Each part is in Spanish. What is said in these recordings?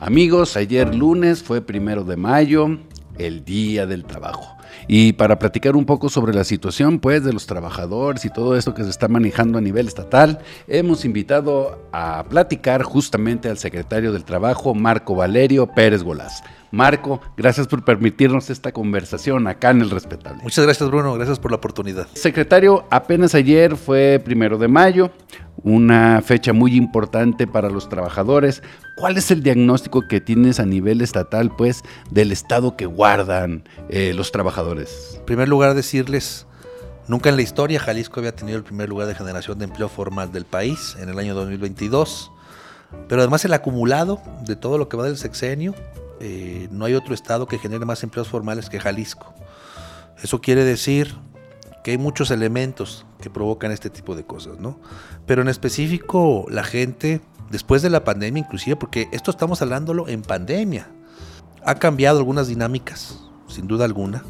Amigos, ayer lunes fue primero de mayo, el Día del Trabajo. Y para platicar un poco sobre la situación pues de los trabajadores y todo esto que se está manejando a nivel estatal, hemos invitado a platicar justamente al secretario del Trabajo, Marco Valerio Pérez Golás. Marco, gracias por permitirnos esta conversación acá en el Respetable. Muchas gracias Bruno, gracias por la oportunidad. Secretario, apenas ayer fue primero de mayo, una fecha muy importante para los trabajadores. ¿Cuál es el diagnóstico que tienes a nivel estatal, pues, del estado que guardan eh, los trabajadores? En primer lugar, decirles, nunca en la historia Jalisco había tenido el primer lugar de generación de empleo formal del país en el año 2022. Pero además el acumulado de todo lo que va del sexenio eh, no hay otro estado que genere más empleos formales que Jalisco. Eso quiere decir que hay muchos elementos que provocan este tipo de cosas, ¿no? Pero en específico la gente, después de la pandemia inclusive, porque esto estamos hablándolo en pandemia, ha cambiado algunas dinámicas, sin duda alguna,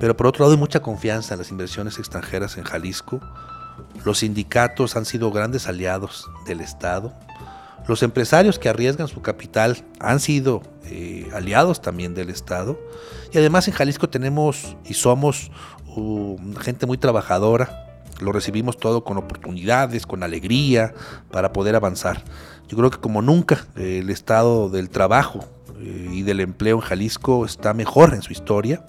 pero por otro lado hay mucha confianza en las inversiones extranjeras en Jalisco. Los sindicatos han sido grandes aliados del Estado. Los empresarios que arriesgan su capital han sido eh, aliados también del Estado. Y además en Jalisco tenemos y somos gente muy trabajadora. Lo recibimos todo con oportunidades, con alegría, para poder avanzar. Yo creo que como nunca el estado del trabajo eh, y del empleo en Jalisco está mejor en su historia.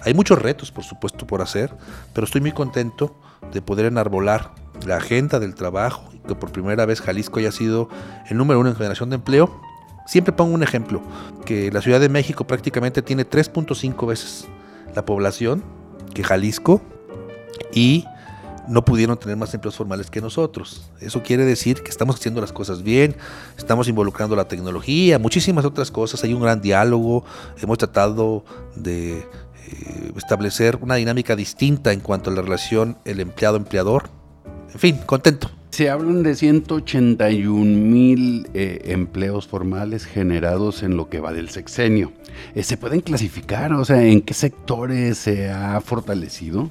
Hay muchos retos, por supuesto, por hacer, pero estoy muy contento de poder enarbolar la agenda del trabajo y que por primera vez Jalisco haya sido el número uno en generación de empleo. Siempre pongo un ejemplo, que la Ciudad de México prácticamente tiene 3.5 veces la población que Jalisco y no pudieron tener más empleos formales que nosotros. Eso quiere decir que estamos haciendo las cosas bien, estamos involucrando la tecnología, muchísimas otras cosas, hay un gran diálogo, hemos tratado de eh, establecer una dinámica distinta en cuanto a la relación el empleado-empleador. En fin, contento. Se hablan de 181 mil eh, empleos formales generados en lo que va del sexenio. Eh, ¿Se pueden clasificar? O sea, ¿en qué sectores se ha fortalecido?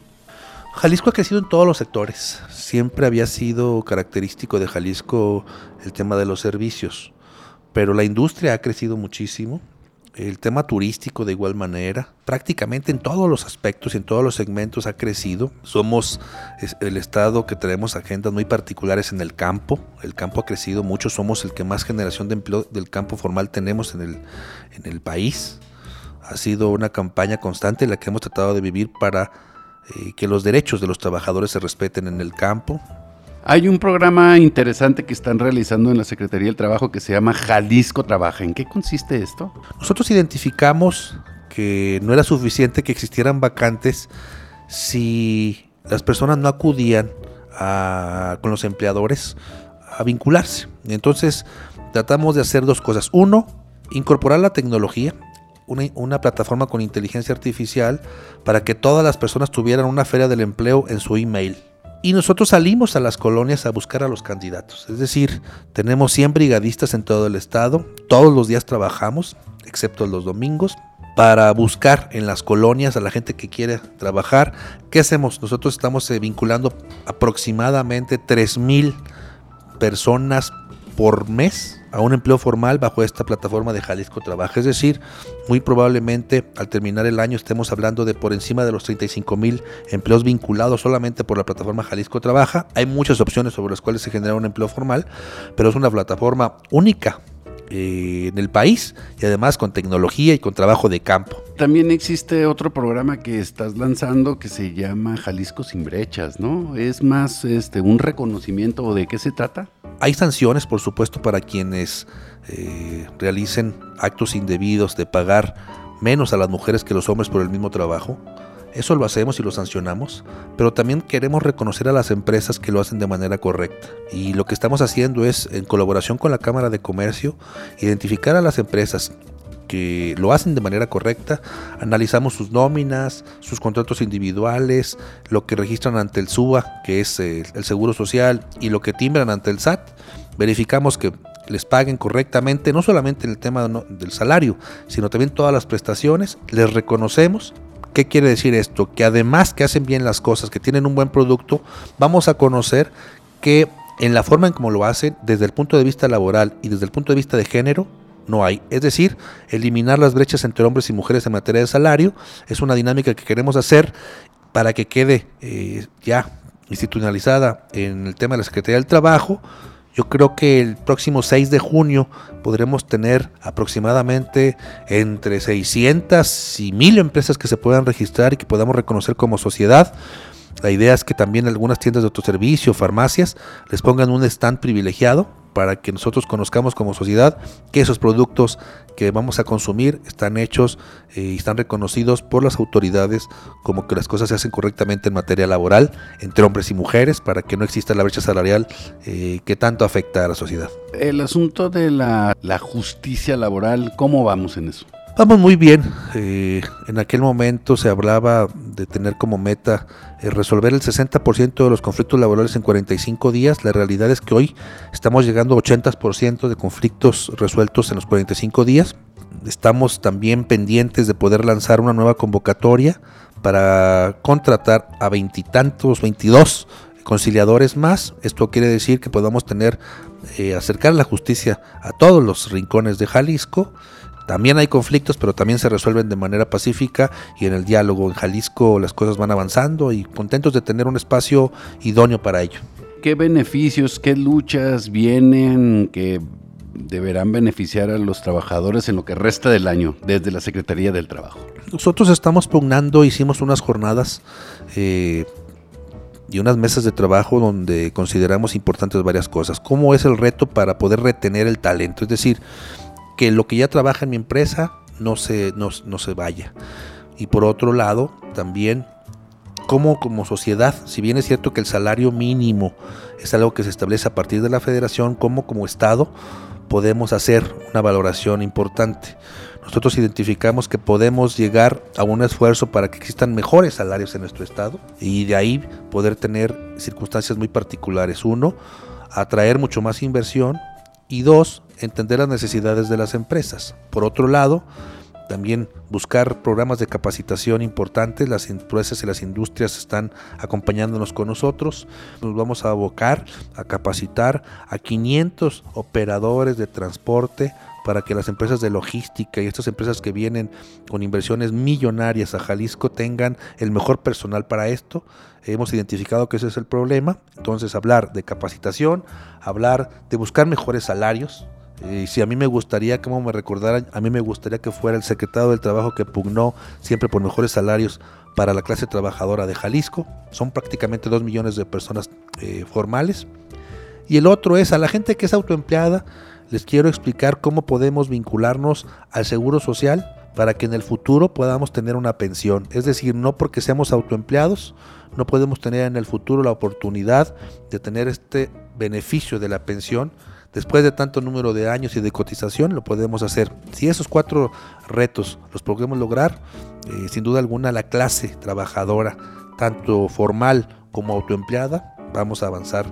Jalisco ha crecido en todos los sectores. Siempre había sido característico de Jalisco el tema de los servicios, pero la industria ha crecido muchísimo el tema turístico de igual manera, prácticamente en todos los aspectos y en todos los segmentos ha crecido. Somos el estado que tenemos agendas muy particulares en el campo. El campo ha crecido mucho, somos el que más generación de empleo del campo formal tenemos en el, en el país. Ha sido una campaña constante en la que hemos tratado de vivir para eh, que los derechos de los trabajadores se respeten en el campo. Hay un programa interesante que están realizando en la Secretaría del Trabajo que se llama Jalisco Trabaja. ¿En qué consiste esto? Nosotros identificamos que no era suficiente que existieran vacantes si las personas no acudían con los empleadores a vincularse. Entonces tratamos de hacer dos cosas. Uno, incorporar la tecnología, una, una, plataforma con inteligencia artificial para que todas las personas tuvieran una feria del empleo en su email. Y nosotros salimos a las colonias a buscar a los candidatos. Es decir, tenemos 100 brigadistas en todo el estado. Todos los días trabajamos, excepto los domingos, para buscar en las colonias a la gente que quiere trabajar. ¿Qué hacemos? Nosotros estamos eh, vinculando aproximadamente 3.000 personas por mes a un empleo formal bajo esta plataforma de Jalisco Trabaja. Es decir, muy probablemente al terminar el año estemos hablando de por encima de los 35 mil empleos vinculados solamente por la plataforma Jalisco Trabaja. Hay muchas opciones sobre las cuales se genera un empleo formal, pero es una plataforma única eh, en el país y además con tecnología y con trabajo de campo. También existe otro programa que estás lanzando que se llama Jalisco sin brechas, ¿no? Es más este un reconocimiento de qué se trata. Hay sanciones, por supuesto, para quienes eh, realicen actos indebidos de pagar menos a las mujeres que los hombres por el mismo trabajo. Eso lo hacemos y lo sancionamos, pero también queremos reconocer a las empresas que lo hacen de manera correcta. Y lo que estamos haciendo es, en colaboración con la Cámara de Comercio, identificar a las empresas que lo hacen de manera correcta, analizamos sus nóminas, sus contratos individuales, lo que registran ante el SUA, que es el Seguro Social, y lo que timbran ante el SAT. Verificamos que les paguen correctamente, no solamente en el tema del salario, sino también todas las prestaciones, les reconocemos. ¿Qué quiere decir esto? Que además que hacen bien las cosas, que tienen un buen producto, vamos a conocer que en la forma en cómo lo hacen, desde el punto de vista laboral y desde el punto de vista de género, no hay. Es decir, eliminar las brechas entre hombres y mujeres en materia de salario es una dinámica que queremos hacer para que quede eh, ya institucionalizada en el tema de la Secretaría del Trabajo. Yo creo que el próximo 6 de junio podremos tener aproximadamente entre 600 y 1000 empresas que se puedan registrar y que podamos reconocer como sociedad. La idea es que también algunas tiendas de autoservicio, farmacias, les pongan un stand privilegiado para que nosotros conozcamos como sociedad que esos productos que vamos a consumir están hechos eh, y están reconocidos por las autoridades como que las cosas se hacen correctamente en materia laboral entre hombres y mujeres para que no exista la brecha salarial eh, que tanto afecta a la sociedad. El asunto de la, la justicia laboral, ¿cómo vamos en eso? Vamos muy bien. Eh, en aquel momento se hablaba de tener como meta eh, resolver el 60% de los conflictos laborales en 45 días. La realidad es que hoy estamos llegando a 80% de conflictos resueltos en los 45 días. Estamos también pendientes de poder lanzar una nueva convocatoria para contratar a veintitantos, 22 conciliadores más. Esto quiere decir que podamos tener, eh, acercar la justicia a todos los rincones de Jalisco también hay conflictos, pero también se resuelven de manera pacífica y en el diálogo en Jalisco las cosas van avanzando y contentos de tener un espacio idóneo para ello. ¿Qué beneficios, qué luchas vienen que deberán beneficiar a los trabajadores en lo que resta del año desde la Secretaría del Trabajo? Nosotros estamos pugnando, hicimos unas jornadas eh, y unas mesas de trabajo donde consideramos importantes varias cosas. ¿Cómo es el reto para poder retener el talento? Es decir, que lo que ya trabaja en mi empresa no se, no, se vaya. Y por otro lado, también cómo como sociedad, si bien es cierto que el salario mínimo es algo que se establece a partir de la federación, cómo como Estado podemos hacer una valoración importante. Nosotros identificamos que podemos llegar a un esfuerzo para que existan mejores salarios en nuestro Estado y de ahí poder tener circunstancias muy particulares. Uno, atraer mucho más inversión y dos, entender las necesidades de las empresas. Por otro lado, también buscar programas de capacitación importantes. Las empresas y las industrias están acompañándonos con nosotros. Nos vamos a abocar a capacitar a 500 operadores de transporte para que las empresas de logística y estas empresas que vienen con inversiones millonarias a Jalisco tengan el mejor personal para esto. Hemos identificado que ese es el problema. Entonces hablar de capacitación, hablar de buscar mejores salarios. Y si a mí me gustaría, como me recordaran, a mí me gustaría que fuera el secretario del Trabajo que pugnó siempre por mejores salarios para la clase trabajadora de Jalisco. Son prácticamente dos millones de personas eh, formales. Y el otro es a la gente que es autoempleada, les quiero explicar cómo podemos vincularnos al seguro social para que en el futuro podamos tener una pensión. Es decir, no porque seamos autoempleados, no podemos tener en el futuro la oportunidad de tener este beneficio de la pensión. Después de tanto número de años y de cotización, lo podemos hacer. Si esos cuatro retos los podemos lograr, eh, sin duda alguna la clase trabajadora, tanto formal como autoempleada, vamos a avanzar.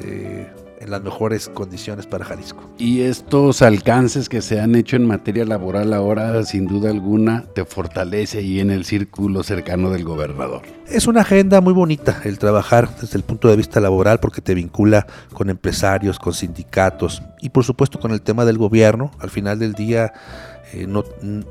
Eh, en las mejores condiciones para Jalisco. Y estos alcances que se han hecho en materia laboral ahora, sin duda alguna, te fortalece ahí en el círculo cercano del gobernador. Es una agenda muy bonita el trabajar desde el punto de vista laboral porque te vincula con empresarios, con sindicatos y por supuesto con el tema del gobierno. Al final del día eh, no,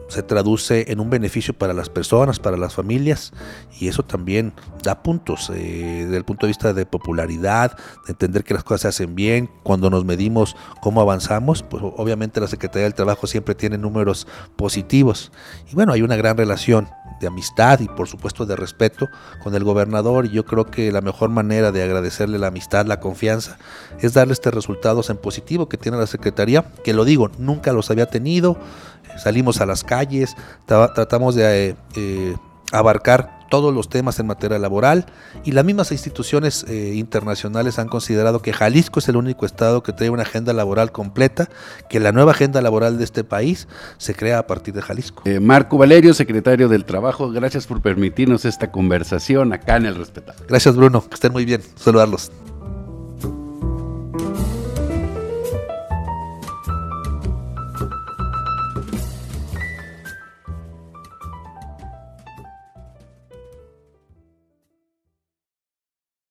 se traduce en un beneficio para las personas, para las familias, y eso también da puntos eh, desde el punto de vista de popularidad, de entender que las cosas se hacen bien, cuando nos medimos cómo avanzamos, pues obviamente la Secretaría del Trabajo siempre tiene números positivos, y bueno, hay una gran relación de amistad y por supuesto de respeto con el gobernador y yo creo que la mejor manera de agradecerle la amistad, la confianza, es darle estos resultados en positivo que tiene la Secretaría, que lo digo, nunca los había tenido, salimos a las calles, tratamos de eh, eh, abarcar todos los temas en materia laboral y las mismas instituciones eh, internacionales han considerado que Jalisco es el único estado que tiene una agenda laboral completa, que la nueva agenda laboral de este país se crea a partir de Jalisco. Marco Valerio, secretario del Trabajo, gracias por permitirnos esta conversación acá en El Respetable. Gracias Bruno, que estén muy bien, saludarlos.